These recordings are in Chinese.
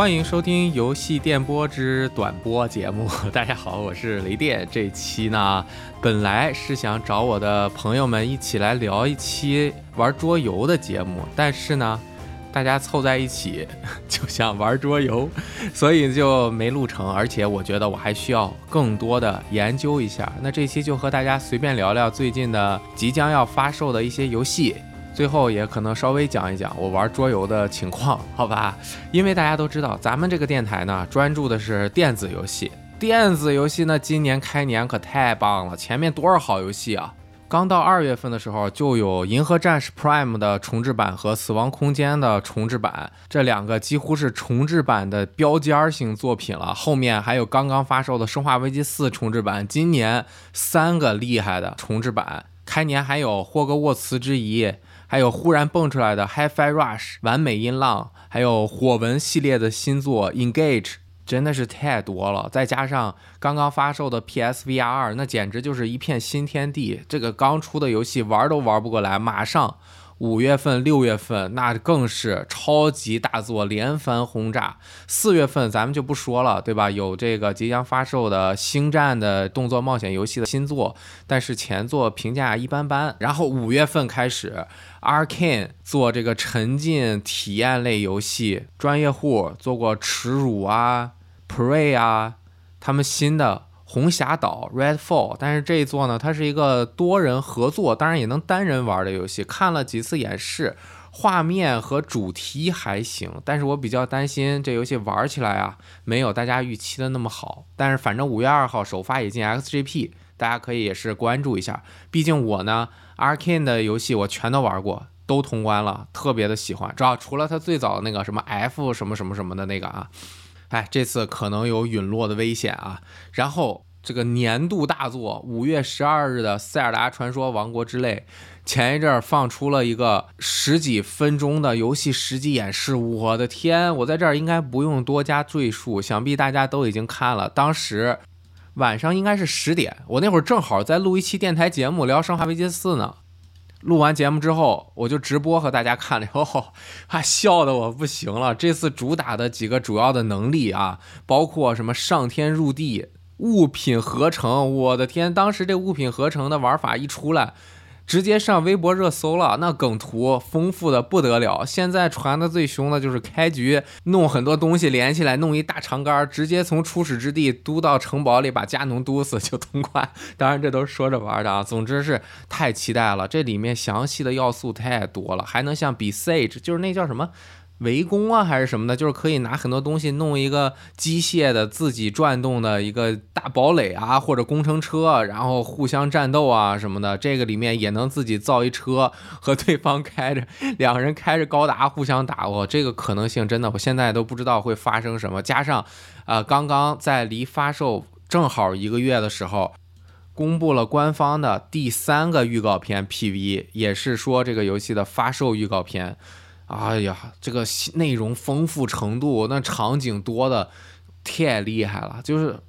欢迎收听游戏电波之短播节目。大家好，我是雷电。这期呢，本来是想找我的朋友们一起来聊一期玩桌游的节目，但是呢，大家凑在一起 就想玩桌游，所以就没录成。而且我觉得我还需要更多的研究一下。那这期就和大家随便聊聊最近的即将要发售的一些游戏。最后也可能稍微讲一讲我玩桌游的情况，好吧？因为大家都知道，咱们这个电台呢，专注的是电子游戏。电子游戏呢，今年开年可太棒了，前面多少好游戏啊！刚到二月份的时候，就有《银河战士 Prime》的重置版和《死亡空间》的重置版，这两个几乎是重置版的标尖型作品了。后面还有刚刚发售的《生化危机四》重置版，今年三个厉害的重置版。开年还有《霍格沃茨之遗》。还有忽然蹦出来的 HiFi Rush 完美音浪，还有火纹系列的新作 Engage，真的是太多了。再加上刚刚发售的 PSVR 二，那简直就是一片新天地。这个刚出的游戏玩都玩不过来，马上。五月份、六月份那更是超级大作连番轰炸。四月份咱们就不说了，对吧？有这个即将发售的星战的动作冒险游戏的新作，但是前作评价一般般。然后五月份开始，Arkane 做这个沉浸体验类游戏，专业户做过耻辱啊、Prey 啊，他们新的。红霞岛 Redfall，但是这一座呢，它是一个多人合作，当然也能单人玩的游戏。看了几次演示，画面和主题还行，但是我比较担心这游戏玩起来啊，没有大家预期的那么好。但是反正五月二号首发也进 XGP，大家可以也是关注一下。毕竟我呢，Arkane 的游戏我全都玩过，都通关了，特别的喜欢。主要除了它最早的那个什么 F 什么什么什么的那个啊。哎，这次可能有陨落的危险啊！然后这个年度大作，五月十二日的《塞尔达传说：王国之泪》，前一阵儿放出了一个十几分钟的游戏实际演示。我的天，我在这儿应该不用多加赘述，想必大家都已经看了。当时晚上应该是十点，我那会儿正好在录一期电台节目，聊《生化危机四》呢。录完节目之后，我就直播和大家看了，哦，还笑的我不行了。这次主打的几个主要的能力啊，包括什么上天入地、物品合成，我的天，当时这物品合成的玩法一出来。直接上微博热搜了，那梗图丰富的不得了。现在传的最凶的就是开局弄很多东西连起来，弄一大长杆，直接从初始之地嘟到城堡里，把加农嘟死就通关。当然这都是说着玩的啊。总之是太期待了，这里面详细的要素太多了，还能像比 Sage，就是那叫什么？围攻啊，还是什么的，就是可以拿很多东西弄一个机械的自己转动的一个大堡垒啊，或者工程车，然后互相战斗啊什么的。这个里面也能自己造一车和对方开着，两个人开着高达互相打。我这个可能性真的，我现在都不知道会发生什么。加上，呃，刚刚在离发售正好一个月的时候，公布了官方的第三个预告片 PV，也是说这个游戏的发售预告片。哎呀，这个内容丰富程度，那场景多的太厉害了，就是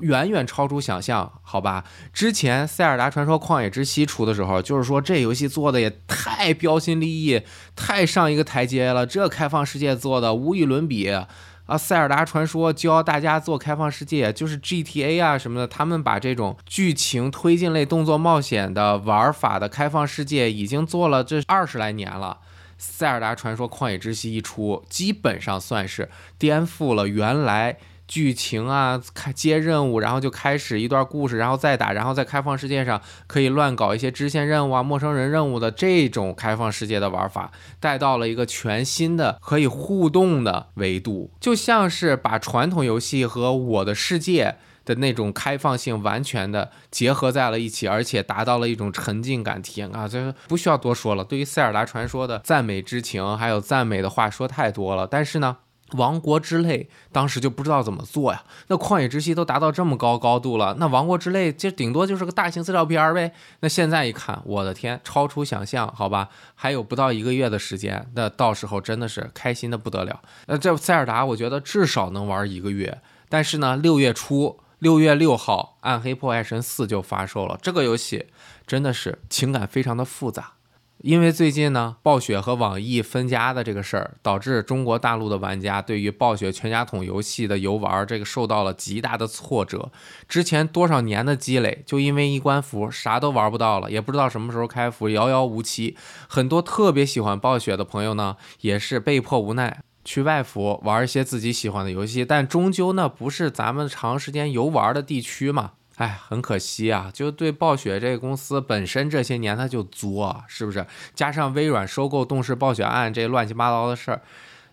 远远超出想象，好吧？之前《塞尔达传说：旷野之息》出的时候，就是说这游戏做的也太标新立异，太上一个台阶了，这开放世界做的无与伦比啊！《塞尔达传说》教大家做开放世界，就是 GTA 啊什么的，他们把这种剧情推进类动作冒险的玩法的开放世界已经做了这二十来年了。《塞尔达传说：旷野之息》一出，基本上算是颠覆了原来剧情啊，开接任务，然后就开始一段故事，然后再打，然后在开放世界上可以乱搞一些支线任务啊、陌生人任务的这种开放世界的玩法，带到了一个全新的可以互动的维度，就像是把传统游戏和我的世界。的那种开放性完全的结合在了一起，而且达到了一种沉浸感体验啊！这不需要多说了。对于塞尔达传说的赞美之情，还有赞美的话说太多了。但是呢，王国之泪当时就不知道怎么做呀。那旷野之息都达到这么高高度了，那王国之泪就顶多就是个大型资料片呗。那现在一看，我的天，超出想象，好吧？还有不到一个月的时间，那到时候真的是开心的不得了。那这塞尔达，我觉得至少能玩一个月。但是呢，六月初。六月六号，《暗黑破坏神四》就发售了。这个游戏真的是情感非常的复杂。因为最近呢，暴雪和网易分家的这个事儿，导致中国大陆的玩家对于暴雪全家桶游戏的游玩这个受到了极大的挫折。之前多少年的积累，就因为一关服，啥都玩不到了，也不知道什么时候开服，遥遥无期。很多特别喜欢暴雪的朋友呢，也是被迫无奈去外服玩一些自己喜欢的游戏，但终究呢，不是咱们长时间游玩的地区嘛。哎，很可惜啊，就对暴雪这个公司本身这些年它就作，是不是？加上微软收购动视暴雪案这乱七八糟的事儿，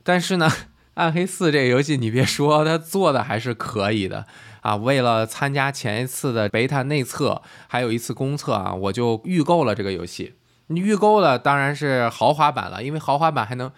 但是呢，暗黑四这个游戏你别说，它做的还是可以的啊。为了参加前一次的 beta 内测，还有一次公测啊，我就预购了这个游戏。你预购了当然是豪华版了，因为豪华版还能。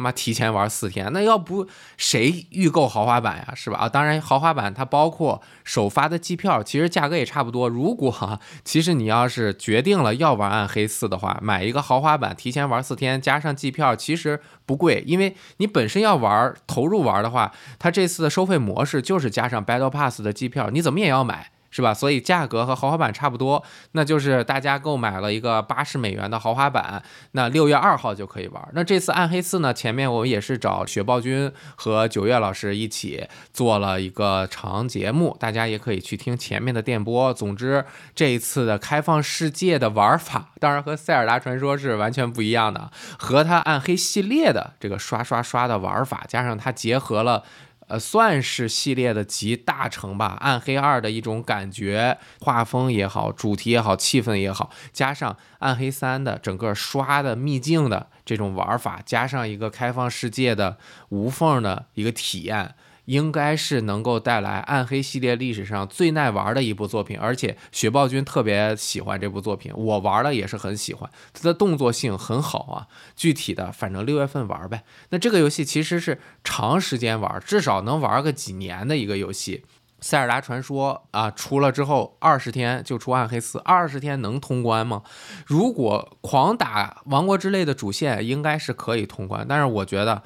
妈提前玩四天，那要不谁预购豪华版呀？是吧？啊，当然豪华版它包括首发的机票，其实价格也差不多。如果，其实你要是决定了要玩暗黑四的话，买一个豪华版，提前玩四天，加上机票，其实不贵。因为你本身要玩投入玩的话，它这次的收费模式就是加上 Battle Pass 的机票，你怎么也要买。是吧？所以价格和豪华版差不多，那就是大家购买了一个八十美元的豪华版，那六月二号就可以玩。那这次暗黑四呢？前面我也是找雪豹君和九月老师一起做了一个长节目，大家也可以去听前面的电波。总之，这一次的开放世界的玩法，当然和塞尔达传说是完全不一样的，和它暗黑系列的这个刷刷刷的玩法，加上它结合了。呃，算是系列的集大成吧，《暗黑二》的一种感觉，画风也好，主题也好，气氛也好，加上《暗黑三》的整个刷的秘境的这种玩法，加上一个开放世界的无缝的一个体验。应该是能够带来暗黑系列历史上最耐玩的一部作品，而且雪豹君特别喜欢这部作品，我玩了也是很喜欢，它的动作性很好啊。具体的，反正六月份玩呗。那这个游戏其实是长时间玩，至少能玩个几年的一个游戏。塞尔达传说啊，出了之后二十天就出暗黑四，二十天能通关吗？如果狂打王国之泪的主线，应该是可以通关，但是我觉得。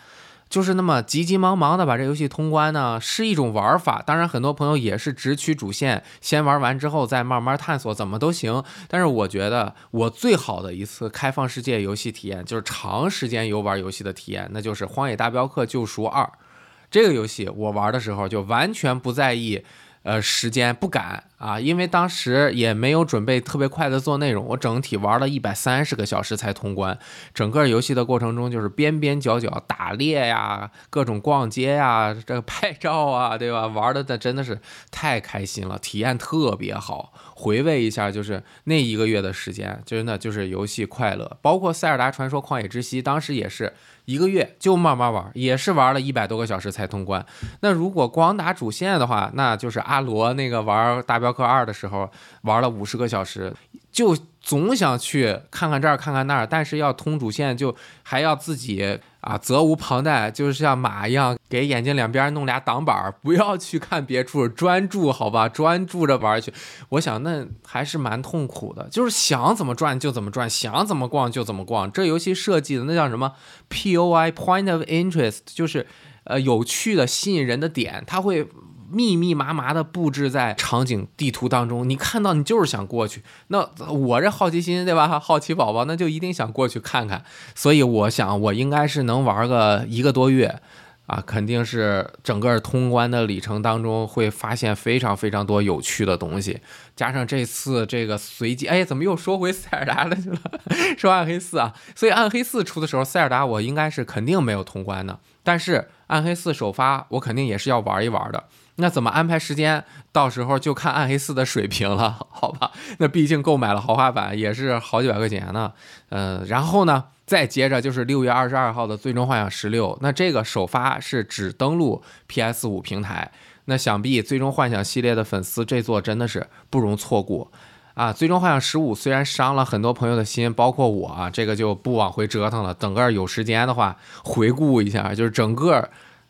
就是那么急急忙忙的把这游戏通关呢，是一种玩法。当然，很多朋友也是直取主线，先玩完之后再慢慢探索，怎么都行。但是我觉得我最好的一次开放世界游戏体验，就是长时间游玩游戏的体验，那就是《荒野大镖客：救赎二》这个游戏。我玩的时候就完全不在意。呃，时间不赶啊，因为当时也没有准备特别快的做内容，我整体玩了一百三十个小时才通关。整个游戏的过程中就是边边角角打猎呀，各种逛街呀，这个拍照啊，对吧？玩的那真的是太开心了，体验特别好。回味一下，就是那一个月的时间，真的就是游戏快乐。包括《塞尔达传说：旷野之息》，当时也是。一个月就慢慢玩，也是玩了一百多个小时才通关。那如果光打主线的话，那就是阿罗那个玩大镖客二的时候玩了五十个小时，就总想去看看这儿看看那儿，但是要通主线就还要自己。啊，责无旁贷，就是像马一样，给眼睛两边弄俩挡板，不要去看别处，专注好吧，专注着玩去。我想那还是蛮痛苦的，就是想怎么转就怎么转，想怎么逛就怎么逛。这游戏设计的那叫什么？P O I Point of Interest，就是呃有趣的、吸引人的点，它会。密密麻麻的布置在场景地图当中，你看到你就是想过去。那我这好奇心对吧？好奇宝宝那就一定想过去看看。所以我想我应该是能玩个一个多月啊，肯定是整个通关的里程当中会发现非常非常多有趣的东西。加上这次这个随机，哎，怎么又说回塞尔达了去了？说暗黑四啊，所以暗黑四出的时候，塞尔达我应该是肯定没有通关的。但是暗黑四首发，我肯定也是要玩一玩的。那怎么安排时间？到时候就看暗黑四的水平了，好吧？那毕竟购买了豪华版也是好几百块钱呢。嗯，然后呢，再接着就是六月二十二号的《最终幻想十六》，那这个首发是只登录 PS 五平台。那想必《最终幻想》系列的粉丝这座真的是不容错过啊！《最终幻想十五》虽然伤了很多朋友的心，包括我，啊，这个就不往回折腾了。等个有时间的话，回顾一下，就是整个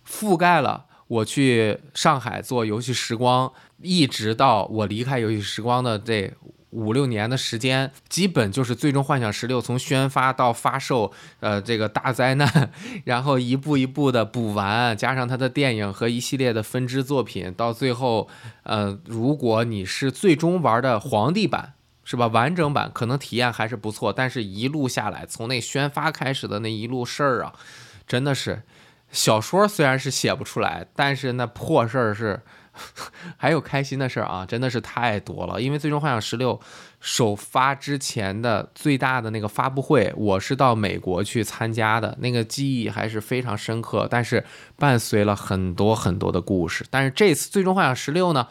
覆盖了。我去上海做游戏时光，一直到我离开游戏时光的这五六年的时间，基本就是《最终幻想十六》从宣发到发售，呃，这个大灾难，然后一步一步的补完，加上它的电影和一系列的分支作品，到最后，呃，如果你是最终玩的皇帝版。是吧？完整版可能体验还是不错，但是一路下来，从那宣发开始的那一路事儿啊，真的是小说虽然是写不出来，但是那破事儿是。还有开心的事儿啊，真的是太多了。因为《最终幻想十六》首发之前的最大的那个发布会，我是到美国去参加的，那个记忆还是非常深刻。但是伴随了很多很多的故事。但是这次《最终幻想十六》呢？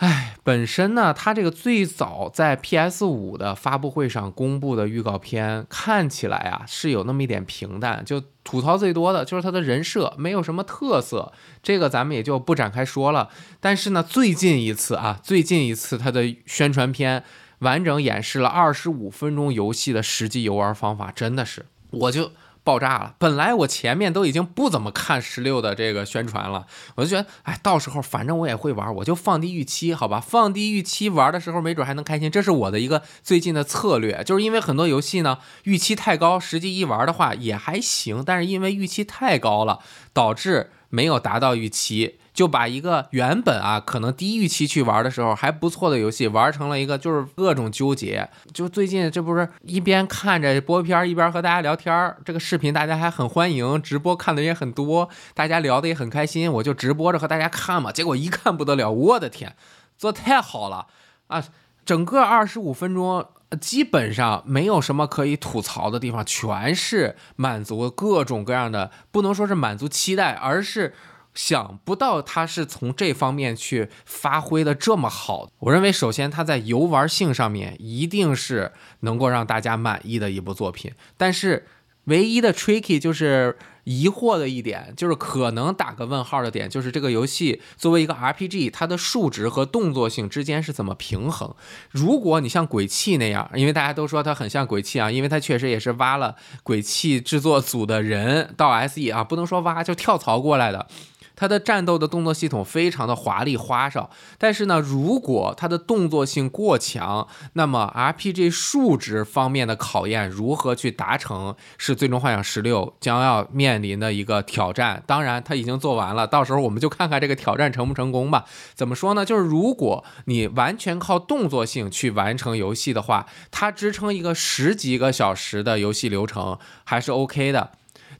哎，本身呢，它这个最早在 PS 五的发布会上公布的预告片，看起来啊是有那么一点平淡，就吐槽最多的就是它的人设没有什么特色，这个咱们也就不展开说了。但是呢，最近一次啊，最近一次它的宣传片完整演示了二十五分钟游戏的实际游玩方法，真的是我就。爆炸了！本来我前面都已经不怎么看十六的这个宣传了，我就觉得，哎，到时候反正我也会玩，我就放低预期，好吧？放低预期玩的时候，没准还能开心。这是我的一个最近的策略，就是因为很多游戏呢，预期太高，实际一玩的话也还行，但是因为预期太高了，导致没有达到预期。就把一个原本啊可能低预期去玩的时候还不错的游戏玩成了一个就是各种纠结。就最近这不是一边看着播片一边和大家聊天这个视频大家还很欢迎，直播看的也很多，大家聊的也很开心，我就直播着和大家看嘛。结果一看不得了，我的天，做太好了啊！整个二十五分钟基本上没有什么可以吐槽的地方，全是满足各种各样的，不能说是满足期待，而是。想不到他是从这方面去发挥的这么好。我认为，首先他在游玩性上面一定是能够让大家满意的一部作品。但是，唯一的 tricky 就是疑惑的一点，就是可能打个问号的点，就是这个游戏作为一个 RPG，它的数值和动作性之间是怎么平衡？如果你像鬼泣那样，因为大家都说它很像鬼泣啊，因为它确实也是挖了鬼泣制作组的人到 SE 啊，不能说挖，就跳槽过来的。它的战斗的动作系统非常的华丽花哨，但是呢，如果它的动作性过强，那么 RPG 数值方面的考验如何去达成，是最终幻想十六将要面临的一个挑战。当然，它已经做完了，到时候我们就看看这个挑战成不成功吧。怎么说呢？就是如果你完全靠动作性去完成游戏的话，它支撑一个十几个小时的游戏流程还是 OK 的。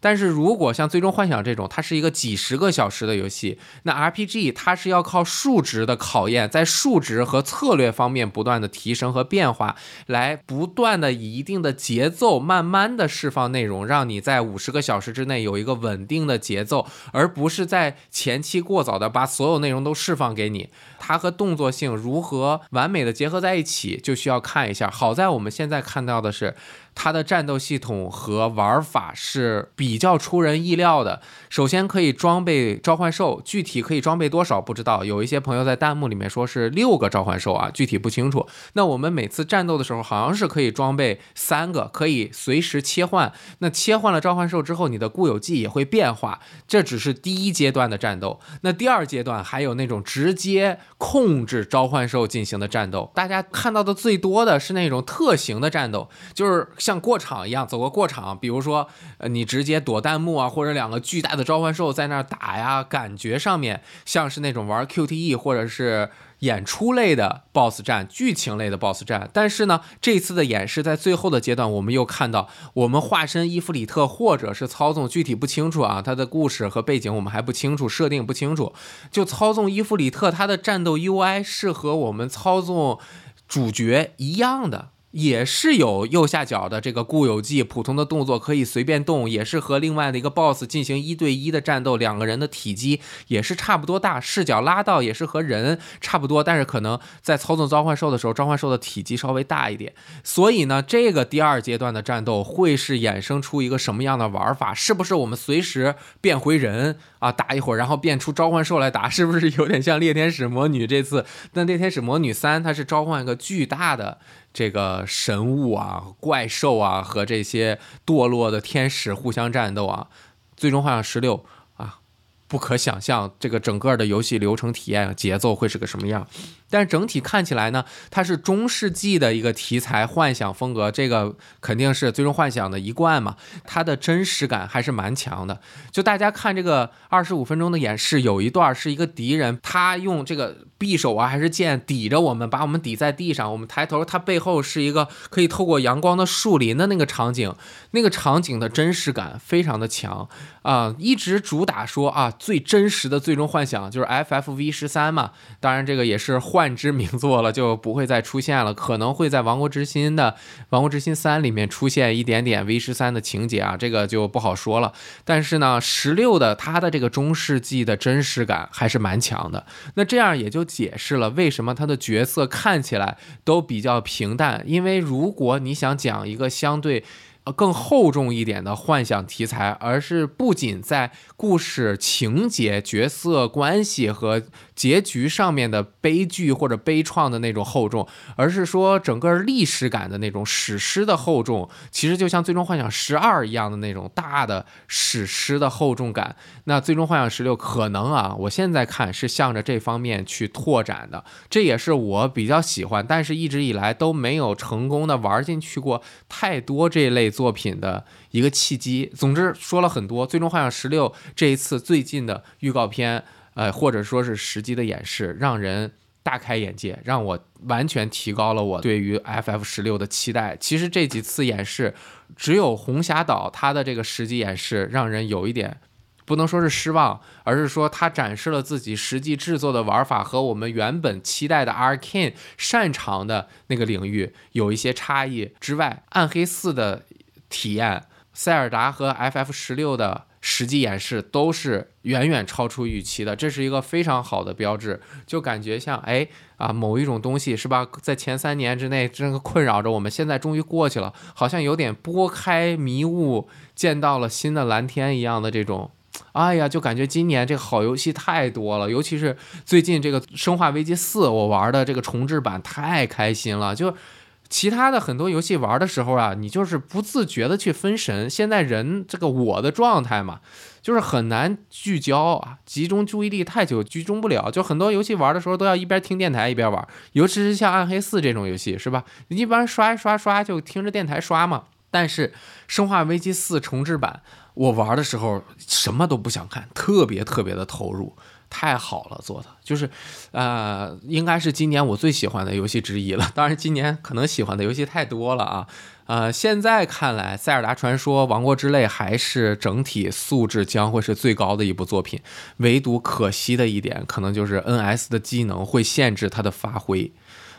但是如果像《最终幻想》这种，它是一个几十个小时的游戏，那 RPG 它是要靠数值的考验，在数值和策略方面不断的提升和变化，来不断的以一定的节奏，慢慢的释放内容，让你在五十个小时之内有一个稳定的节奏，而不是在前期过早的把所有内容都释放给你。它和动作性如何完美的结合在一起，就需要看一下。好在我们现在看到的是。它的战斗系统和玩法是比较出人意料的。首先可以装备召唤兽，具体可以装备多少不知道。有一些朋友在弹幕里面说是六个召唤兽啊，具体不清楚。那我们每次战斗的时候，好像是可以装备三个，可以随时切换。那切换了召唤兽之后，你的固有技也会变化。这只是第一阶段的战斗。那第二阶段还有那种直接控制召唤兽进行的战斗。大家看到的最多的是那种特型的战斗，就是。像过场一样走个过场，比如说，呃，你直接躲弹幕啊，或者两个巨大的召唤兽在那儿打呀，感觉上面像是那种玩 QTE 或者是演出类的 BOSS 战、剧情类的 BOSS 战。但是呢，这次的演示在最后的阶段，我们又看到我们化身伊芙里特，或者是操纵，具体不清楚啊，它的故事和背景我们还不清楚，设定不清楚，就操纵伊芙里特，它的战斗 UI 是和我们操纵主角一样的。也是有右下角的这个固有技，普通的动作可以随便动，也是和另外的一个 BOSS 进行一对一的战斗，两个人的体积也是差不多大，视角拉到也是和人差不多，但是可能在操纵召唤兽的时候，召唤兽的体积稍微大一点。所以呢，这个第二阶段的战斗会是衍生出一个什么样的玩法？是不是我们随时变回人啊，打一会儿，然后变出召唤兽来打？是不是有点像猎天使魔女这次？那猎天使魔女三，它是召唤一个巨大的。这个神物啊、怪兽啊和这些堕落的天使互相战斗啊，最终幻想十六啊，不可想象这个整个的游戏流程体验节奏会是个什么样。但是整体看起来呢，它是中世纪的一个题材幻想风格，这个肯定是最终幻想的一贯嘛。它的真实感还是蛮强的。就大家看这个二十五分钟的演示，有一段是一个敌人，他用这个匕首啊还是剑抵着我们，把我们抵在地上。我们抬头，他背后是一个可以透过阳光的树林的那个场景，那个场景的真实感非常的强啊。一直主打说啊，最真实的最终幻想就是 FFV 十三嘛。当然这个也是幻。幻之名作了，就不会再出现了。可能会在《王国之心》的《王国之心三》里面出现一点点 V 十三的情节啊，这个就不好说了。但是呢，十六的它的这个中世纪的真实感还是蛮强的。那这样也就解释了为什么他的角色看起来都比较平淡。因为如果你想讲一个相对。更厚重一点的幻想题材，而是不仅在故事情节、角色关系和结局上面的悲剧或者悲怆的那种厚重，而是说整个历史感的那种史诗的厚重，其实就像《最终幻想十二》一样的那种大的史诗的厚重感。那《最终幻想十六》可能啊，我现在看是向着这方面去拓展的，这也是我比较喜欢，但是一直以来都没有成功的玩进去过太多这类。作品的一个契机。总之说了很多，《最终幻想十六》这一次最近的预告片，呃，或者说是实际的演示，让人大开眼界，让我完全提高了我对于 FF 十六的期待。其实这几次演示，只有红霞岛它的这个实际演示让人有一点不能说是失望，而是说它展示了自己实际制作的玩法和我们原本期待的 Arkane 擅长的那个领域有一些差异之外，暗黑四的。体验塞尔达和 FF 十六的实际演示都是远远超出预期的，这是一个非常好的标志。就感觉像哎啊某一种东西是吧，在前三年之内这个困扰着我们，现在终于过去了，好像有点拨开迷雾见到了新的蓝天一样的这种。哎呀，就感觉今年这个好游戏太多了，尤其是最近这个《生化危机四》，我玩的这个重置版太开心了，就。其他的很多游戏玩的时候啊，你就是不自觉的去分神。现在人这个我的状态嘛，就是很难聚焦啊，集中注意力太久，集中不了。就很多游戏玩的时候都要一边听电台一边玩，尤其是像暗黑四这种游戏，是吧？一般刷一刷刷就听着电台刷嘛。但是生化危机四重置版，我玩的时候什么都不想看，特别特别的投入。太好了，做的就是，呃，应该是今年我最喜欢的游戏之一了。当然，今年可能喜欢的游戏太多了啊。呃，现在看来，《塞尔达传说：王国之泪》还是整体素质将会是最高的一部作品。唯独可惜的一点，可能就是 NS 的机能会限制它的发挥。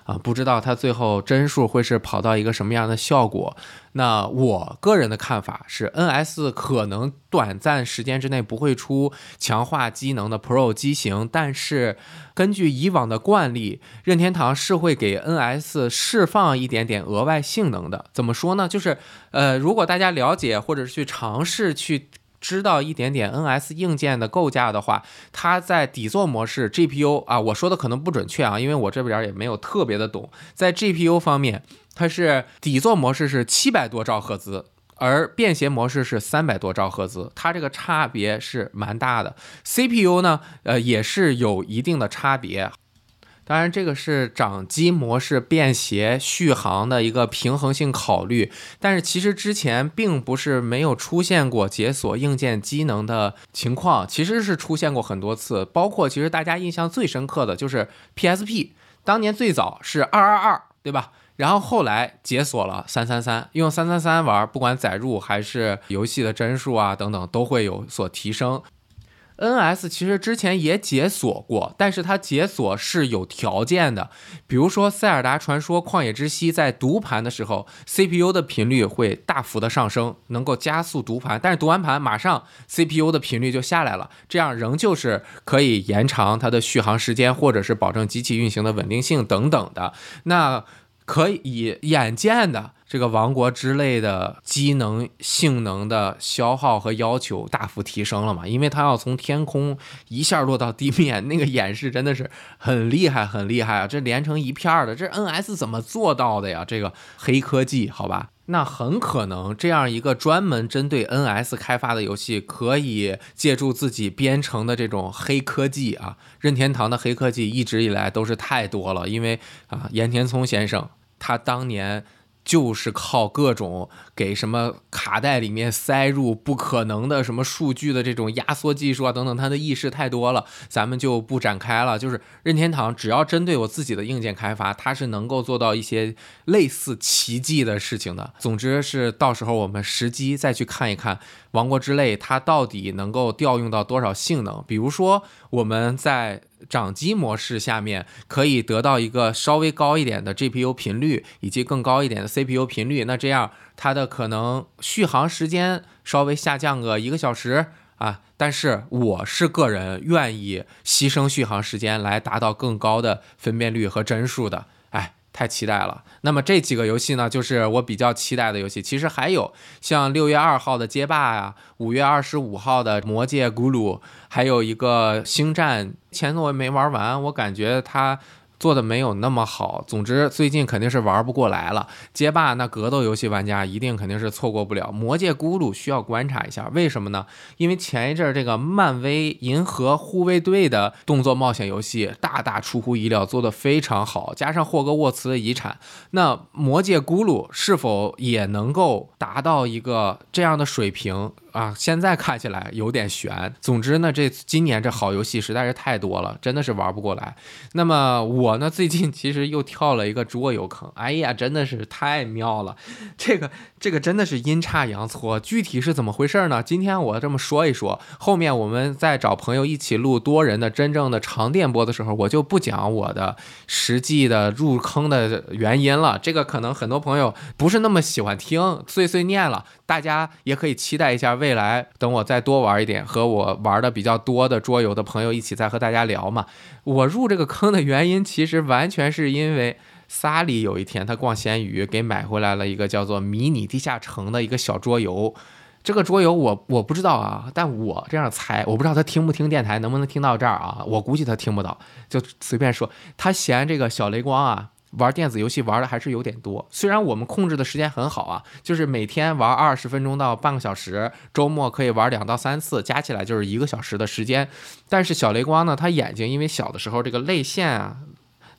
啊，不知道它最后帧数会是跑到一个什么样的效果？那我个人的看法是，NS 可能短暂时间之内不会出强化机能的 Pro 机型，但是根据以往的惯例，任天堂是会给 NS 释放一点点额外性能的。怎么说呢？就是呃，如果大家了解或者是去尝试去。知道一点点 NS 硬件的构架的话，它在底座模式 GPU 啊，我说的可能不准确啊，因为我这边也没有特别的懂。在 GPU 方面，它是底座模式是七百多兆赫兹，而便携模式是三百多兆赫兹，它这个差别是蛮大的。CPU 呢，呃，也是有一定的差别。当然，这个是掌机模式便携续航的一个平衡性考虑，但是其实之前并不是没有出现过解锁硬件机能的情况，其实是出现过很多次，包括其实大家印象最深刻的就是 PSP，当年最早是二二二，对吧？然后后来解锁了三三三，用三三三玩，不管载入还是游戏的帧数啊等等，都会有所提升。NS 其实之前也解锁过，但是它解锁是有条件的，比如说《塞尔达传说：旷野之息》在读盘的时候，CPU 的频率会大幅的上升，能够加速读盘，但是读完盘马上 CPU 的频率就下来了，这样仍旧是可以延长它的续航时间，或者是保证机器运行的稳定性等等的。那可以眼见的。这个王国之类的机能性能的消耗和要求大幅提升了嘛？因为它要从天空一下落到地面，那个演示真的是很厉害，很厉害啊！这连成一片的，这 NS 怎么做到的呀？这个黑科技，好吧？那很可能这样一个专门针对 NS 开发的游戏，可以借助自己编程的这种黑科技啊，任天堂的黑科技一直以来都是太多了，因为啊，岩田聪先生他当年。就是靠各种给什么卡带里面塞入不可能的什么数据的这种压缩技术啊等等，他的意识太多了，咱们就不展开了。就是任天堂只要针对我自己的硬件开发，它是能够做到一些类似奇迹的事情的。总之是到时候我们实机再去看一看《王国之泪》，它到底能够调用到多少性能。比如说我们在。掌机模式下面可以得到一个稍微高一点的 GPU 频率，以及更高一点的 CPU 频率。那这样它的可能续航时间稍微下降个一个小时啊。但是我是个人愿意牺牲续航时间来达到更高的分辨率和帧数的。太期待了。那么这几个游戏呢，就是我比较期待的游戏。其实还有像六月二号的街霸呀，五月二十五号的魔界咕噜，还有一个星战。前作我没玩完，我感觉它。做的没有那么好，总之最近肯定是玩不过来了。街霸那格斗游戏玩家一定肯定是错过不了。魔界咕噜需要观察一下，为什么呢？因为前一阵这个漫威银河护卫队的动作冒险游戏大大出乎意料，做的非常好，加上霍格沃茨的遗产，那魔界咕噜是否也能够达到一个这样的水平？啊，现在看起来有点悬。总之呢，这今年这好游戏实在是太多了，真的是玩不过来。那么我呢，最近其实又跳了一个桌游坑，哎呀，真的是太妙了。这个这个真的是阴差阳错，具体是怎么回事呢？今天我这么说一说，后面我们再找朋友一起录多人的真正的长电波的时候，我就不讲我的实际的入坑的原因了。这个可能很多朋友不是那么喜欢听，碎碎念了。大家也可以期待一下。未来等我再多玩一点，和我玩的比较多的桌游的朋友一起再和大家聊嘛。我入这个坑的原因，其实完全是因为萨里有一天他逛闲鱼，给买回来了一个叫做《迷你地下城》的一个小桌游。这个桌游我我不知道啊，但我这样猜，我不知道他听不听电台，能不能听到这儿啊？我估计他听不到，就随便说。他嫌这个小雷光啊。玩电子游戏玩的还是有点多，虽然我们控制的时间很好啊，就是每天玩二十分钟到半个小时，周末可以玩两到三次，加起来就是一个小时的时间。但是小雷光呢，他眼睛因为小的时候这个泪腺啊。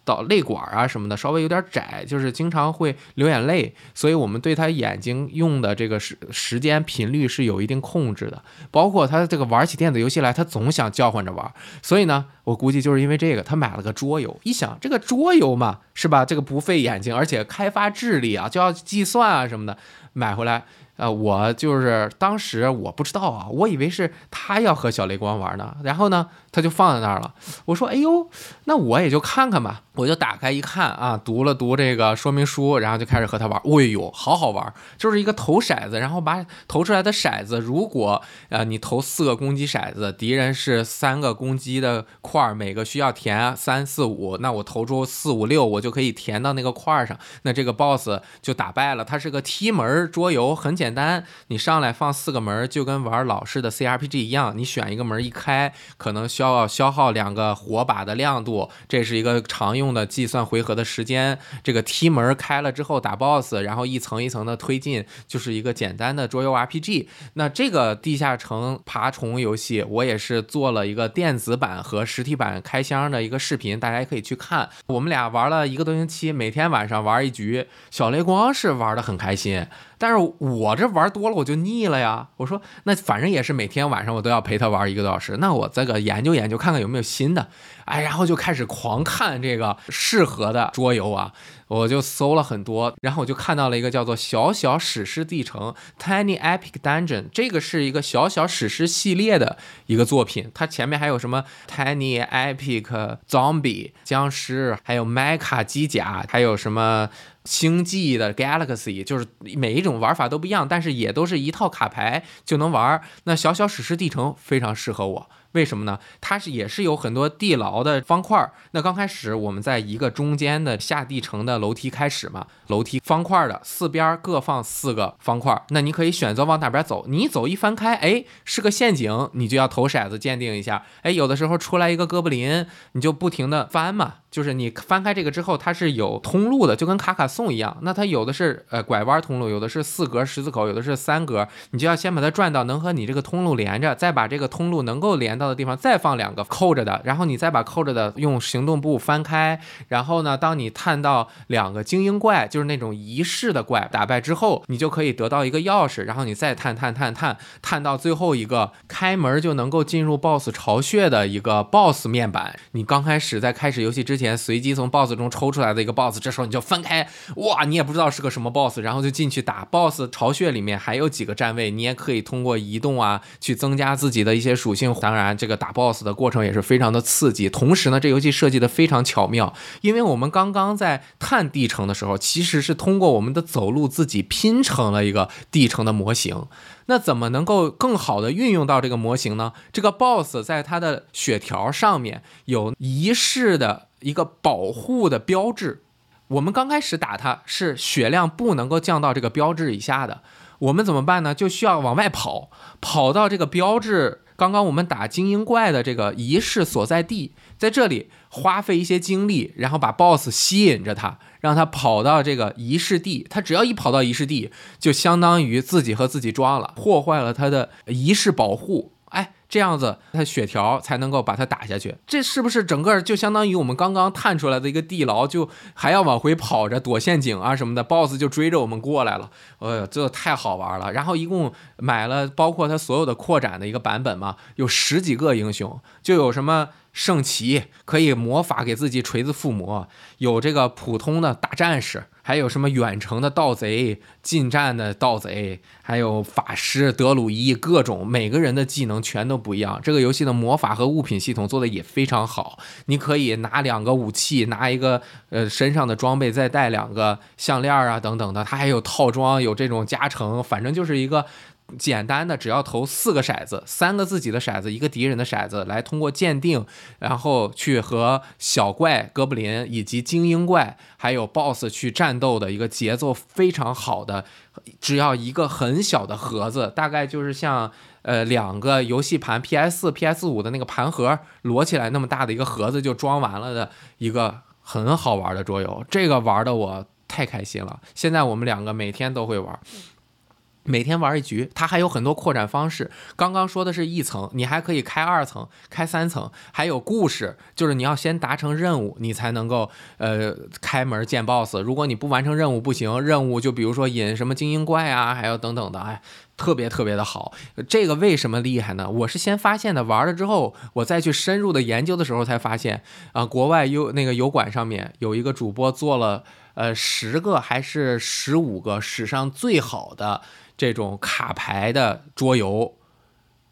导泪管啊什么的稍微有点窄，就是经常会流眼泪，所以我们对他眼睛用的这个时时间频率是有一定控制的。包括他这个玩起电子游戏来，他总想叫唤着玩，所以呢，我估计就是因为这个，他买了个桌游。一想这个桌游嘛，是吧？这个不费眼睛，而且开发智力啊，就要计算啊什么的，买回来。呃，我就是当时我不知道啊，我以为是他要和小雷光玩呢，然后呢，他就放在那儿了。我说，哎呦，那我也就看看吧。我就打开一看啊，读了读这个说明书，然后就开始和他玩。哎呦，好好玩，就是一个投骰子，然后把投出来的骰子，如果呃你投四个攻击骰子，敌人是三个攻击的块，每个需要填三四五，那我投出四五六，我就可以填到那个块上，那这个 boss 就打败了。它是个踢门桌游，很简单，你上来放四个门，就跟玩老式的 CRPG 一样，你选一个门一开，可能要消耗两个火把的亮度，这是一个常用。的计算回合的时间，这个梯门开了之后打 boss，然后一层一层的推进，就是一个简单的桌游 RPG。那这个地下城爬虫游戏，我也是做了一个电子版和实体版开箱的一个视频，大家也可以去看。我们俩玩了一个多星期，每天晚上玩一局，小雷光是玩的很开心。但是我这玩多了我就腻了呀。我说那反正也是每天晚上我都要陪他玩一个多小时，那我这个研究研究看看有没有新的，哎，然后就开始狂看这个适合的桌游啊，我就搜了很多，然后我就看到了一个叫做《小小史诗地城》（Tiny Epic Dungeon），这个是一个小小史诗系列的一个作品，它前面还有什么 Tiny Epic Zombie 僵尸，还有 Mecha 机甲，还有什么。星际的 Galaxy 就是每一种玩法都不一样，但是也都是一套卡牌就能玩。那小小史诗地城非常适合我，为什么呢？它是也是有很多地牢的方块。那刚开始我们在一个中间的下地城的楼梯开始嘛，楼梯方块的四边各放四个方块，那你可以选择往哪边走。你走一翻开，哎，是个陷阱，你就要投骰子鉴定一下。哎，有的时候出来一个哥布林，你就不停的翻嘛。就是你翻开这个之后，它是有通路的，就跟卡卡颂一样。那它有的是呃拐弯通路，有的是四格十字口，有的是三格。你就要先把它转到能和你这个通路连着，再把这个通路能够连到的地方再放两个扣着的，然后你再把扣着的用行动步翻开。然后呢，当你探到两个精英怪，就是那种仪式的怪打败之后，你就可以得到一个钥匙。然后你再探探探探探到最后一个开门就能够进入 BOSS 巢穴的一个 BOSS 面板。你刚开始在开始游戏之前。前随机从 BOSS 中抽出来的一个 BOSS，这时候你就翻开，哇，你也不知道是个什么 BOSS，然后就进去打 BOSS。巢穴里面还有几个站位，你也可以通过移动啊去增加自己的一些属性。当然，这个打 BOSS 的过程也是非常的刺激。同时呢，这游戏设计的非常巧妙，因为我们刚刚在探地城的时候，其实是通过我们的走路自己拼成了一个地城的模型。那怎么能够更好的运用到这个模型呢？这个 BOSS 在它的血条上面有仪式的。一个保护的标志，我们刚开始打它是血量不能够降到这个标志以下的，我们怎么办呢？就需要往外跑，跑到这个标志，刚刚我们打精英怪的这个仪式所在地，在这里花费一些精力，然后把 BOSS 吸引着他，让他跑到这个仪式地，他只要一跑到仪式地，就相当于自己和自己装了，破坏了他的仪式保护。这样子，它血条才能够把它打下去。这是不是整个就相当于我们刚刚探出来的一个地牢，就还要往回跑着躲陷阱啊什么的，BOSS 就追着我们过来了。哎呦，这太好玩了！然后一共买了包括它所有的扩展的一个版本嘛，有十几个英雄，就有什么。圣骑可以魔法给自己锤子附魔，有这个普通的大战士，还有什么远程的盗贼、近战的盗贼，还有法师德鲁伊，各种每个人的技能全都不一样。这个游戏的魔法和物品系统做的也非常好，你可以拿两个武器，拿一个呃身上的装备，再带两个项链啊等等的，它还有套装，有这种加成，反正就是一个。简单的，只要投四个骰子，三个自己的骰子，一个敌人的骰子，来通过鉴定，然后去和小怪、哥布林以及精英怪，还有 BOSS 去战斗的一个节奏非常好的。只要一个很小的盒子，大概就是像呃两个游戏盘 PS 四、PS 五的那个盘盒摞起来那么大的一个盒子就装完了的一个很好玩的桌游。这个玩的我太开心了，现在我们两个每天都会玩。每天玩一局，它还有很多扩展方式。刚刚说的是一层，你还可以开二层、开三层，还有故事，就是你要先达成任务，你才能够呃开门见 BOSS。如果你不完成任务不行，任务就比如说引什么精英怪啊，还有等等的，哎，特别特别的好。这个为什么厉害呢？我是先发现的，玩了之后，我再去深入的研究的时候才发现啊，国外有那个油管上面有一个主播做了呃十个还是十五个史上最好的。这种卡牌的桌游，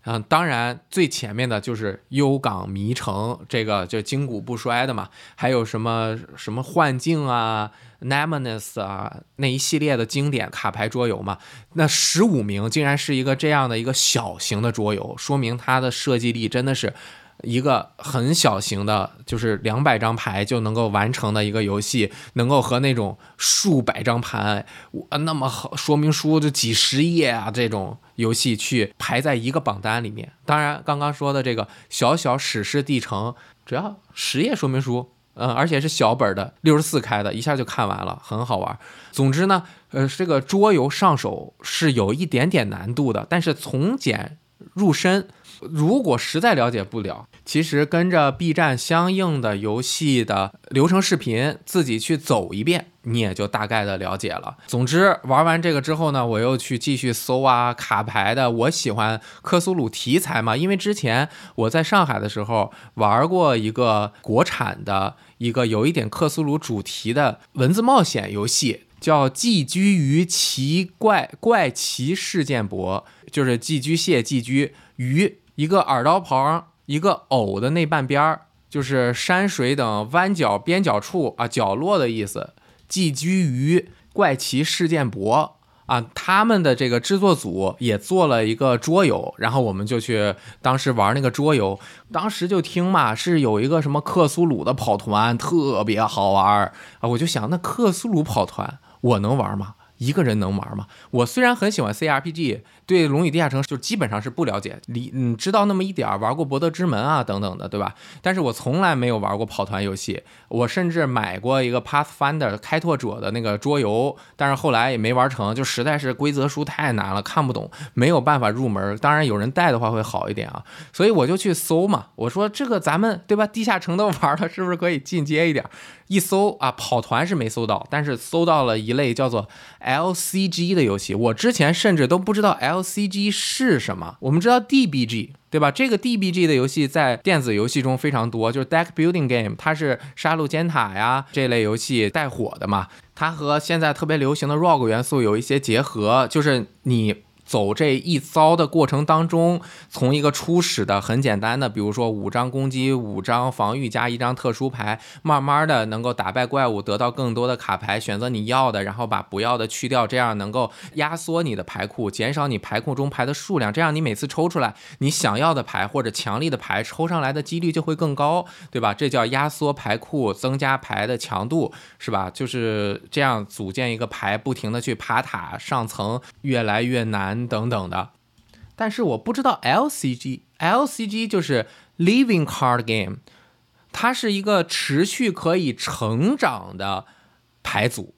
嗯，当然最前面的就是《幽港迷城》，这个就经古不衰的嘛。还有什么什么幻境啊、Nemesis 啊那一系列的经典卡牌桌游嘛。那十五名竟然是一个这样的一个小型的桌游，说明它的设计力真的是。一个很小型的，就是两百张牌就能够完成的一个游戏，能够和那种数百张盘，那么好说明书就几十页啊这种游戏去排在一个榜单里面。当然，刚刚说的这个小小史诗地城，只要十页说明书，嗯，而且是小本的，六十四开的，一下就看完了，很好玩。总之呢，呃，这个桌游上手是有一点点难度的，但是从简入深。如果实在了解不了，其实跟着 B 站相应的游戏的流程视频，自己去走一遍，你也就大概的了解了。总之，玩完这个之后呢，我又去继续搜啊卡牌的。我喜欢克苏鲁题材嘛，因为之前我在上海的时候玩过一个国产的一个有一点克苏鲁主题的文字冒险游戏，叫《寄居于奇怪怪奇事件簿》，就是寄居蟹、寄居鱼。一个耳刀旁，一个偶的那半边儿，就是山水等弯角边角处啊，角落的意思。寄居于怪奇事件簿啊，他们的这个制作组也做了一个桌游，然后我们就去当时玩那个桌游，当时就听嘛，是有一个什么克苏鲁的跑团，特别好玩啊，我就想那克苏鲁跑团我能玩吗？一个人能玩吗？我虽然很喜欢 CRPG，对《龙与地下城》就基本上是不了解，你嗯知道那么一点儿，玩过《博德之门》啊等等的，对吧？但是我从来没有玩过跑团游戏，我甚至买过一个 Pathfinder 开拓者的那个桌游，但是后来也没玩成，就实在是规则书太难了，看不懂，没有办法入门。当然有人带的话会好一点啊，所以我就去搜嘛，我说这个咱们对吧？地下城都玩了，是不是可以进阶一点？一搜啊，跑团是没搜到，但是搜到了一类叫做 LCG 的游戏。我之前甚至都不知道 LCG 是什么。我们知道 DBG 对吧？这个 DBG 的游戏在电子游戏中非常多，就是 Deck Building Game，它是杀戮尖塔呀这类游戏带火的嘛。它和现在特别流行的 Rog 元素有一些结合，就是你。走这一遭的过程当中，从一个初始的很简单的，比如说五张攻击、五张防御加一张特殊牌，慢慢的能够打败怪物，得到更多的卡牌，选择你要的，然后把不要的去掉，这样能够压缩你的牌库，减少你牌库中牌的数量，这样你每次抽出来你想要的牌或者强力的牌抽上来的几率就会更高，对吧？这叫压缩牌库，增加牌的强度，是吧？就是这样组建一个牌，不停的去爬塔上层，越来越难。等等的，但是我不知道 LCG，LCG 就是 Living Card Game，它是一个持续可以成长的牌组，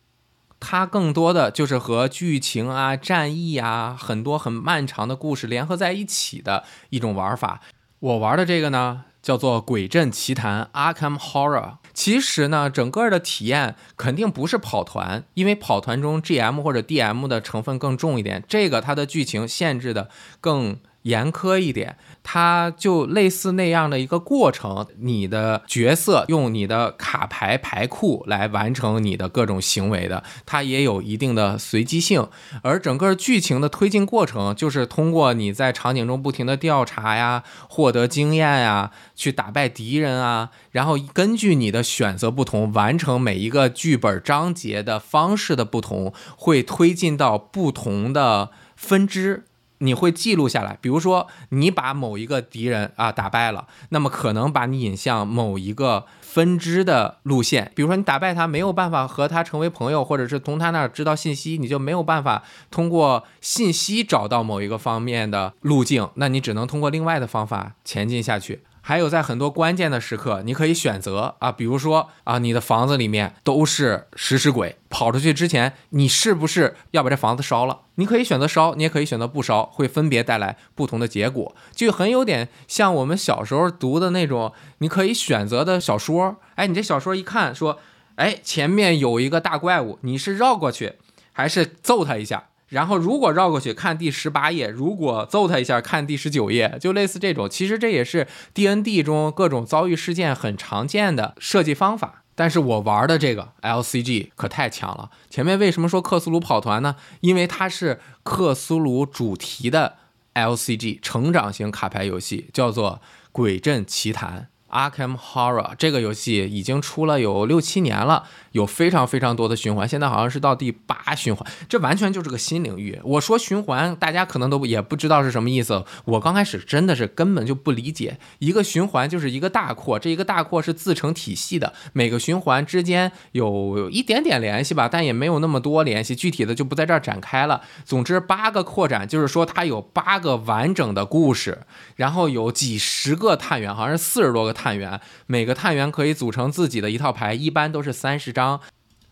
它更多的就是和剧情啊、战役啊很多很漫长的故事联合在一起的一种玩法。我玩的这个呢。叫做《鬼阵奇谭》（Arkham Horror）。其实呢，整个的体验肯定不是跑团，因为跑团中 GM 或者 DM 的成分更重一点。这个它的剧情限制的更。严苛一点，它就类似那样的一个过程。你的角色用你的卡牌牌库来完成你的各种行为的，它也有一定的随机性。而整个剧情的推进过程，就是通过你在场景中不停的调查呀，获得经验呀，去打败敌人啊，然后根据你的选择不同，完成每一个剧本章节的方式的不同，会推进到不同的分支。你会记录下来，比如说你把某一个敌人啊打败了，那么可能把你引向某一个分支的路线。比如说你打败他，没有办法和他成为朋友，或者是从他那儿知道信息，你就没有办法通过信息找到某一个方面的路径，那你只能通过另外的方法前进下去。还有在很多关键的时刻，你可以选择啊，比如说啊，你的房子里面都是食尸鬼，跑出去之前，你是不是要把这房子烧了？你可以选择烧，你也可以选择不烧，会分别带来不同的结果，就很有点像我们小时候读的那种，你可以选择的小说。哎，你这小说一看说，哎，前面有一个大怪物，你是绕过去，还是揍他一下？然后，如果绕过去看第十八页，如果揍他一下看第十九页，就类似这种。其实这也是 D N D 中各种遭遇事件很常见的设计方法。但是我玩的这个 L C G 可太强了。前面为什么说克苏鲁跑团呢？因为它是克苏鲁主题的 L C G 成长型卡牌游戏，叫做《鬼阵奇谭》。Arkham Horror 这个游戏已经出了有六七年了，有非常非常多的循环，现在好像是到第八循环，这完全就是个新领域。我说循环，大家可能都也不知道是什么意思。我刚开始真的是根本就不理解，一个循环就是一个大扩，这一个大扩是自成体系的，每个循环之间有一点点联系吧，但也没有那么多联系，具体的就不在这儿展开了。总之，八个扩展就是说它有八个完整的故事，然后有几十个探员，好像是四十多个探。探员每个探员可以组成自己的一套牌，一般都是三十张。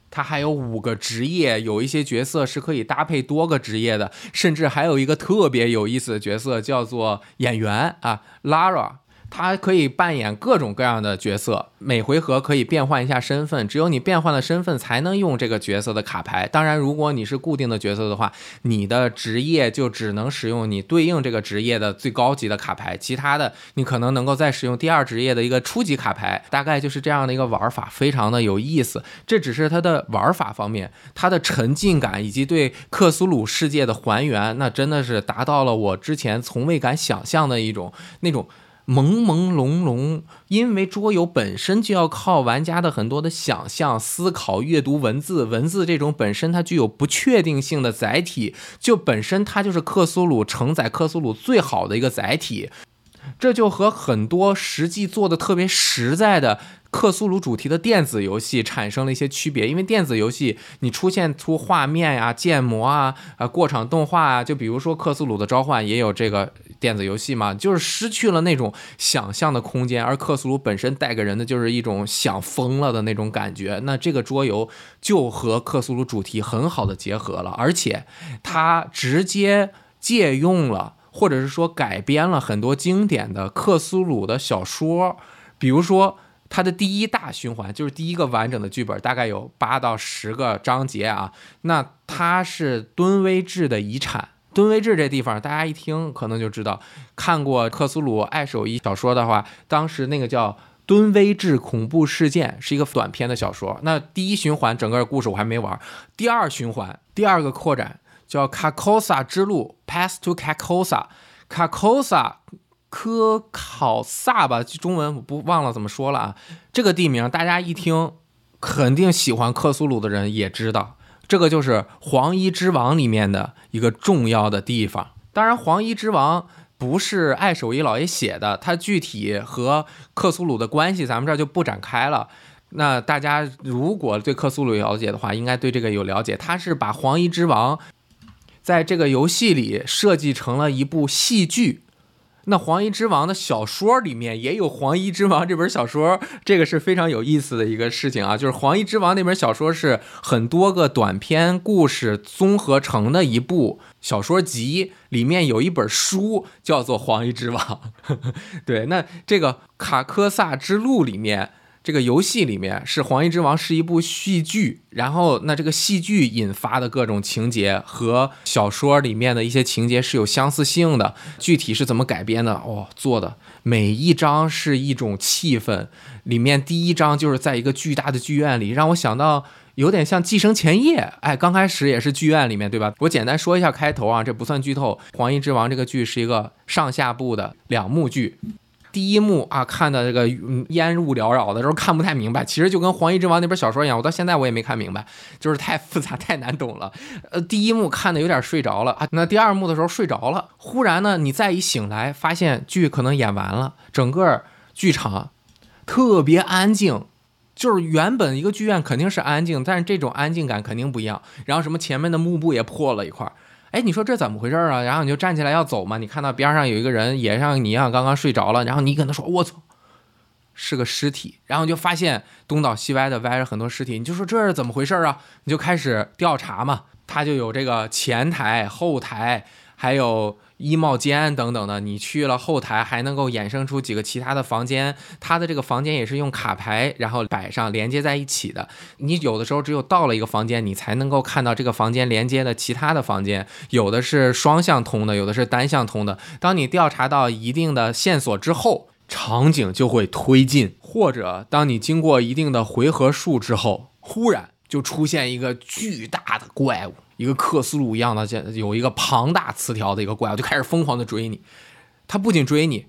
它还有五个职业，有一些角色是可以搭配多个职业的，甚至还有一个特别有意思的角色叫做演员啊，Lara。他可以扮演各种各样的角色，每回合可以变换一下身份，只有你变换了身份才能用这个角色的卡牌。当然，如果你是固定的角色的话，你的职业就只能使用你对应这个职业的最高级的卡牌，其他的你可能能够再使用第二职业的一个初级卡牌。大概就是这样的一个玩法，非常的有意思。这只是它的玩法方面，它的沉浸感以及对克苏鲁世界的还原，那真的是达到了我之前从未敢想象的一种那种。朦朦胧胧，因为桌游本身就要靠玩家的很多的想象、思考、阅读文字，文字这种本身它具有不确定性的载体，就本身它就是克苏鲁承载克苏鲁最好的一个载体。这就和很多实际做的特别实在的克苏鲁主题的电子游戏产生了一些区别。因为电子游戏你出现出画面呀、建模啊、啊过场动画啊，就比如说克苏鲁的召唤也有这个电子游戏嘛，就是失去了那种想象的空间。而克苏鲁本身带给人的就是一种想疯了的那种感觉。那这个桌游就和克苏鲁主题很好的结合了，而且它直接借用了。或者是说改编了很多经典的克苏鲁的小说，比如说它的第一大循环就是第一个完整的剧本，大概有八到十个章节啊。那它是敦威治的遗产。敦威治这地方，大家一听可能就知道，看过克苏鲁爱手一小说的话，当时那个叫敦威治恐怖事件是一个短篇的小说。那第一循环整个故事我还没玩，第二循环第二个扩展。叫卡科萨之路，Path to Karkosa），卡科萨，科考萨吧，中文我不忘了怎么说了啊。这个地名大家一听，肯定喜欢克苏鲁的人也知道，这个就是《黄衣之王》里面的一个重要的地方。当然，《黄衣之王》不是爱手一老爷写的，他具体和克苏鲁的关系，咱们这儿就不展开了。那大家如果对克苏鲁了解的话，应该对这个有了解。他是把《黄衣之王》。在这个游戏里设计成了一部戏剧，那《黄衣之王》的小说里面也有《黄衣之王》这本小说，这个是非常有意思的一个事情啊。就是《黄衣之王》那本小说是很多个短篇故事综合成的一部小说集，里面有一本书叫做《黄衣之王》。对，那这个《卡科萨之路》里面。这个游戏里面是《黄衣之王》是一部戏剧，然后那这个戏剧引发的各种情节和小说里面的一些情节是有相似性的。具体是怎么改编的？哦，做的每一章是一种气氛。里面第一章就是在一个巨大的剧院里，让我想到有点像《寄生前夜》。哎，刚开始也是剧院里面，对吧？我简单说一下开头啊，这不算剧透。《黄衣之王》这个剧是一个上下部的两幕剧。第一幕啊，看的这个烟雾缭绕的时候看不太明白，其实就跟《黄衣之王》那本小说一样，我到现在我也没看明白，就是太复杂太难懂了。呃，第一幕看的有点睡着了啊，那第二幕的时候睡着了，忽然呢，你再一醒来，发现剧可能演完了，整个剧场特别安静，就是原本一个剧院肯定是安静，但是这种安静感肯定不一样。然后什么前面的幕布也破了一块。哎，你说这怎么回事啊？然后你就站起来要走嘛，你看到边上有一个人也像你一样刚刚睡着了，然后你跟他说：“我操，是个尸体。”然后就发现东倒西歪的歪着很多尸体，你就说这是怎么回事啊？你就开始调查嘛，他就有这个前台、后台，还有。衣帽间等等的，你去了后台还能够衍生出几个其他的房间，它的这个房间也是用卡牌然后摆上连接在一起的。你有的时候只有到了一个房间，你才能够看到这个房间连接的其他的房间，有的是双向通的，有的是单向通的。当你调查到一定的线索之后，场景就会推进，或者当你经过一定的回合数之后，忽然就出现一个巨大的怪物。一个克苏鲁一样的，有一个庞大词条的一个怪物，就开始疯狂的追你。他不仅追你。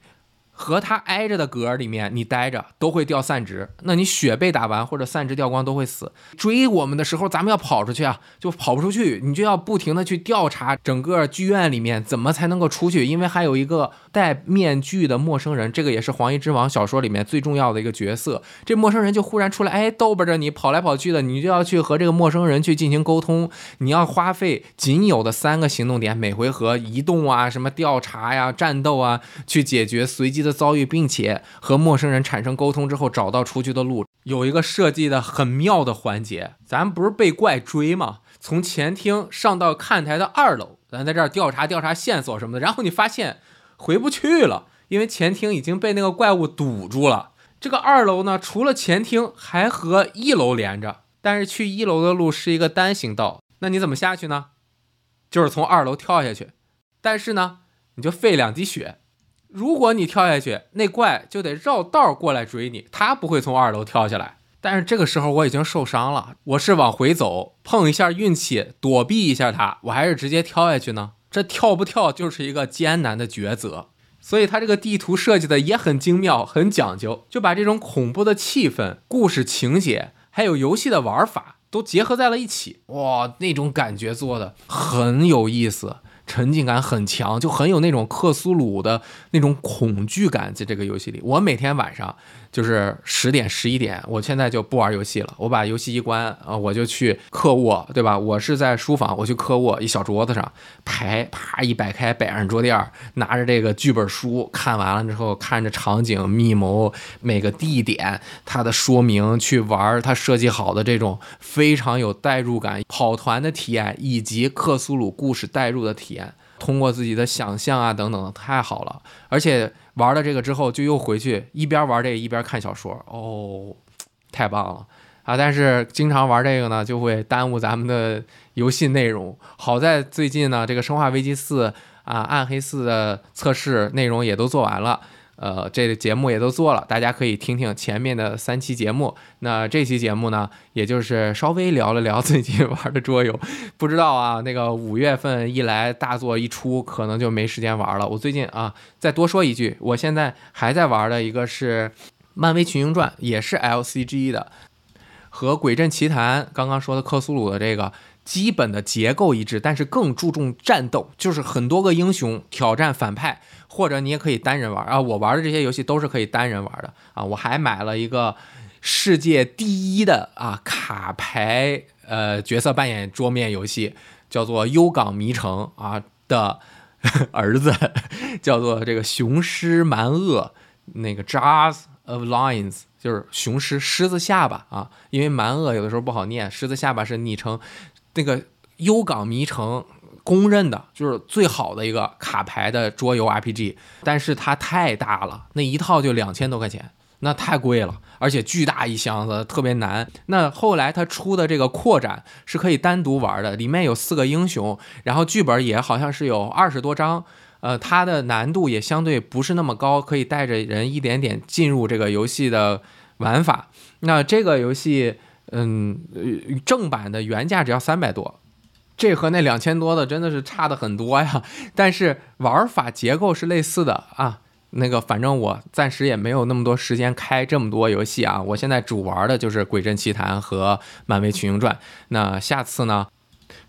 和他挨着的格里面，你待着都会掉散值，那你血被打完或者散值掉光都会死。追我们的时候，咱们要跑出去啊，就跑不出去，你就要不停的去调查整个剧院里面怎么才能够出去，因为还有一个戴面具的陌生人，这个也是《黄衣之王》小说里面最重要的一个角色。这陌生人就忽然出来，哎，逗吧着你，跑来跑去的，你就要去和这个陌生人去进行沟通。你要花费仅有的三个行动点，每回合移动啊，什么调查呀、战斗啊，去解决随机的。遭遇，并且和陌生人产生沟通之后，找到出去的路，有一个设计的很妙的环节。咱不是被怪追吗？从前厅上到看台的二楼，咱在这儿调查调查线索什么的。然后你发现回不去了，因为前厅已经被那个怪物堵住了。这个二楼呢，除了前厅，还和一楼连着，但是去一楼的路是一个单行道。那你怎么下去呢？就是从二楼跳下去，但是呢，你就费两滴血。如果你跳下去，那怪就得绕道过来追你，他不会从二楼跳下来。但是这个时候我已经受伤了，我是往回走，碰一下运气，躲避一下他，我还是直接跳下去呢？这跳不跳就是一个艰难的抉择。所以它这个地图设计的也很精妙，很讲究，就把这种恐怖的气氛、故事情节，还有游戏的玩法都结合在了一起。哇，那种感觉做的很有意思。沉浸感很强，就很有那种克苏鲁的那种恐惧感在这个游戏里。我每天晚上。就是十点十一点，我现在就不玩游戏了，我把游戏一关啊，我就去客卧，对吧？我是在书房，我去客卧一小桌子上排，啪一摆开，摆上桌垫儿，拿着这个剧本书，看完了之后，看着场景、密谋每个地点它的说明，去玩它设计好的这种非常有代入感跑团的体验，以及克苏鲁故事代入的体验。通过自己的想象啊等等，太好了！而且玩了这个之后，就又回去一边玩这个一边看小说，哦，太棒了啊！但是经常玩这个呢，就会耽误咱们的游戏内容。好在最近呢，这个《生化危机四》啊，《暗黑四》的测试内容也都做完了。呃，这个节目也都做了，大家可以听听前面的三期节目。那这期节目呢，也就是稍微聊了聊最近玩的桌游。不知道啊，那个五月份一来大作一出，可能就没时间玩了。我最近啊，再多说一句，我现在还在玩的一个是《漫威群英传》，也是 LCG 的，和《鬼阵奇谭》刚刚说的克苏鲁的这个基本的结构一致，但是更注重战斗，就是很多个英雄挑战反派。或者你也可以单人玩啊，我玩的这些游戏都是可以单人玩的啊。我还买了一个世界第一的啊卡牌呃角色扮演桌面游戏，叫做《幽港迷城》啊的 儿子叫做这个雄狮蛮鳄，那个 Jaws of Lions 就是雄狮狮子下巴啊，因为蛮鳄有的时候不好念，狮子下巴是昵称。那个幽港迷城。公认的就是最好的一个卡牌的桌游 RPG，但是它太大了，那一套就两千多块钱，那太贵了，而且巨大一箱子，特别难。那后来它出的这个扩展是可以单独玩的，里面有四个英雄，然后剧本也好像是有二十多章，呃，它的难度也相对不是那么高，可以带着人一点点进入这个游戏的玩法。那这个游戏，嗯，正版的原价只要三百多。这和那两千多的真的是差的很多呀，但是玩法结构是类似的啊。那个反正我暂时也没有那么多时间开这么多游戏啊。我现在主玩的就是《鬼阵奇谭》和《漫威群英传》。那下次呢，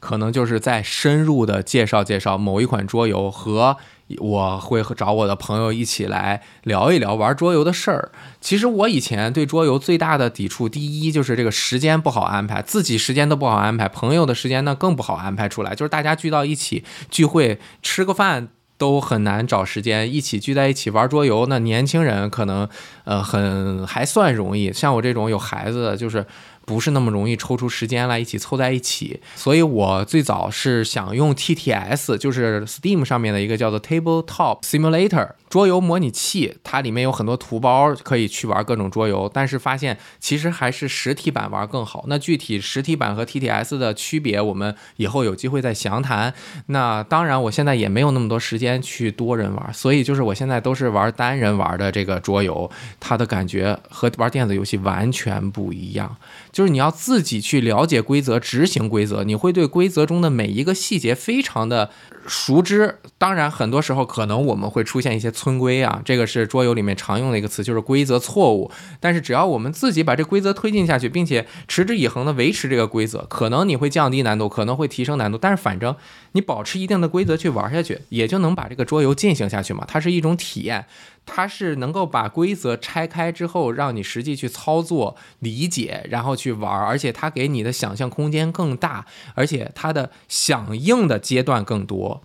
可能就是再深入的介绍介绍某一款桌游和。我会找我的朋友一起来聊一聊玩桌游的事儿。其实我以前对桌游最大的抵触，第一就是这个时间不好安排，自己时间都不好安排，朋友的时间呢更不好安排出来。就是大家聚到一起聚会吃个饭都很难找时间一起聚在一起玩桌游。那年轻人可能呃很还算容易，像我这种有孩子的就是。不是那么容易抽出时间来一起凑在一起，所以我最早是想用 TTS，就是 Steam 上面的一个叫做 Tabletop Simulator 桌游模拟器，它里面有很多图包可以去玩各种桌游，但是发现其实还是实体版玩更好。那具体实体版和 TTS 的区别，我们以后有机会再详谈。那当然，我现在也没有那么多时间去多人玩，所以就是我现在都是玩单人玩的这个桌游，它的感觉和玩电子游戏完全不一样。就是你要自己去了解规则，执行规则，你会对规则中的每一个细节非常的熟知。当然，很多时候可能我们会出现一些村规啊，这个是桌游里面常用的一个词，就是规则错误。但是只要我们自己把这规则推进下去，并且持之以恒的维持这个规则，可能你会降低难度，可能会提升难度，但是反正你保持一定的规则去玩下去，也就能把这个桌游进行下去嘛。它是一种体验。它是能够把规则拆开之后，让你实际去操作、理解，然后去玩，而且它给你的想象空间更大，而且它的响应的阶段更多。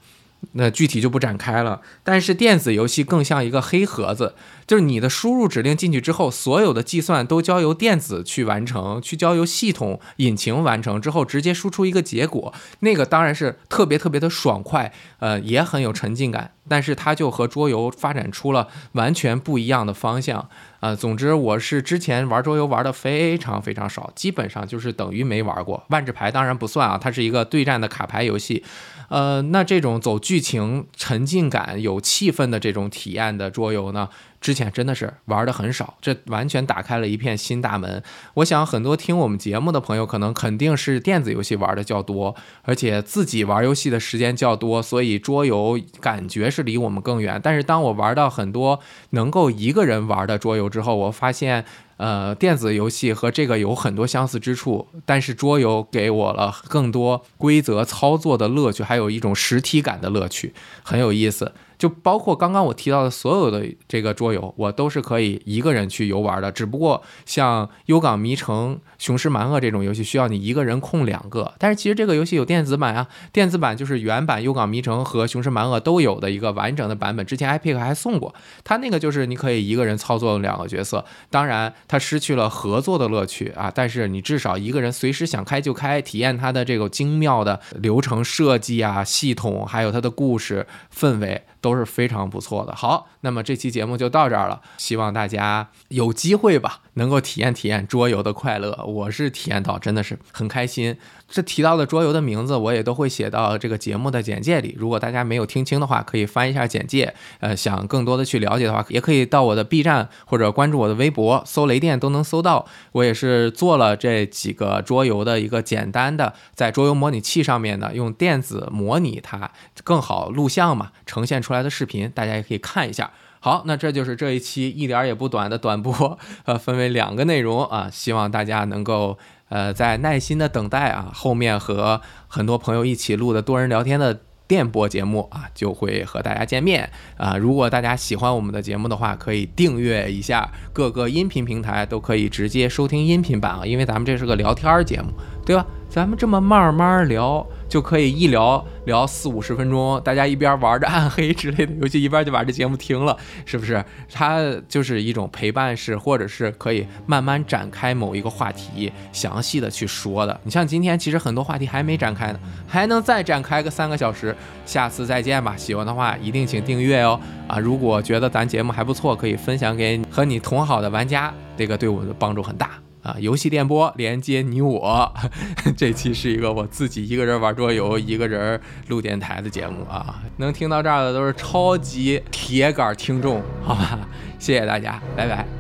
那具体就不展开了，但是电子游戏更像一个黑盒子，就是你的输入指令进去之后，所有的计算都交由电子去完成，去交由系统引擎完成之后，直接输出一个结果。那个当然是特别特别的爽快，呃，也很有沉浸感。但是它就和桌游发展出了完全不一样的方向。呃，总之我是之前玩桌游玩的非常非常少，基本上就是等于没玩过。万智牌当然不算啊，它是一个对战的卡牌游戏。呃，那这种走剧情、沉浸感、有气氛的这种体验的桌游呢？之前真的是玩的很少，这完全打开了一片新大门。我想很多听我们节目的朋友，可能肯定是电子游戏玩的较多，而且自己玩游戏的时间较多，所以桌游感觉是离我们更远。但是当我玩到很多能够一个人玩的桌游之后，我发现。呃，电子游戏和这个有很多相似之处，但是桌游给我了更多规则操作的乐趣，还有一种实体感的乐趣，很有意思。就包括刚刚我提到的所有的这个桌游，我都是可以一个人去游玩的。只不过像《幽港迷城》《雄狮蛮鳄》这种游戏，需要你一个人控两个。但是其实这个游戏有电子版啊，电子版就是原版《幽港迷城》和《雄狮蛮鳄》都有的一个完整的版本。之前 iPic 还送过，它那个就是你可以一个人操作两个角色。当然，它失去了合作的乐趣啊，但是你至少一个人随时想开就开，体验它的这个精妙的流程设计啊、系统，还有它的故事氛围。都是非常不错的。好，那么这期节目就到这儿了，希望大家有机会吧，能够体验体验桌游的快乐。我是体验到，真的是很开心。这提到的桌游的名字，我也都会写到这个节目的简介里。如果大家没有听清的话，可以翻一下简介。呃，想更多的去了解的话，也可以到我的 B 站或者关注我的微博，搜雷电都能搜到。我也是做了这几个桌游的一个简单的，在桌游模拟器上面呢，用电子模拟它更好录像嘛，呈现出来的视频，大家也可以看一下。好，那这就是这一期一点也不短的短播，呃，分为两个内容啊，希望大家能够。呃，在耐心的等待啊，后面和很多朋友一起录的多人聊天的电波节目啊，就会和大家见面啊。如果大家喜欢我们的节目的话，可以订阅一下，各个音频平台都可以直接收听音频版啊，因为咱们这是个聊天节目，对吧？咱们这么慢慢聊。就可以一聊聊四五十分钟，大家一边玩着暗黑之类的游戏，一边就把这节目听了，是不是？它就是一种陪伴式，或者是可以慢慢展开某一个话题，详细的去说的。你像今天，其实很多话题还没展开呢，还能再展开个三个小时。下次再见吧，喜欢的话一定请订阅哦。啊，如果觉得咱节目还不错，可以分享给和你同好的玩家，这个对我们的帮助很大。啊，游戏电波连接你我，这期是一个我自己一个人玩桌游，一个人录电台的节目啊。能听到这儿的都是超级铁杆听众，好吧？谢谢大家，拜拜。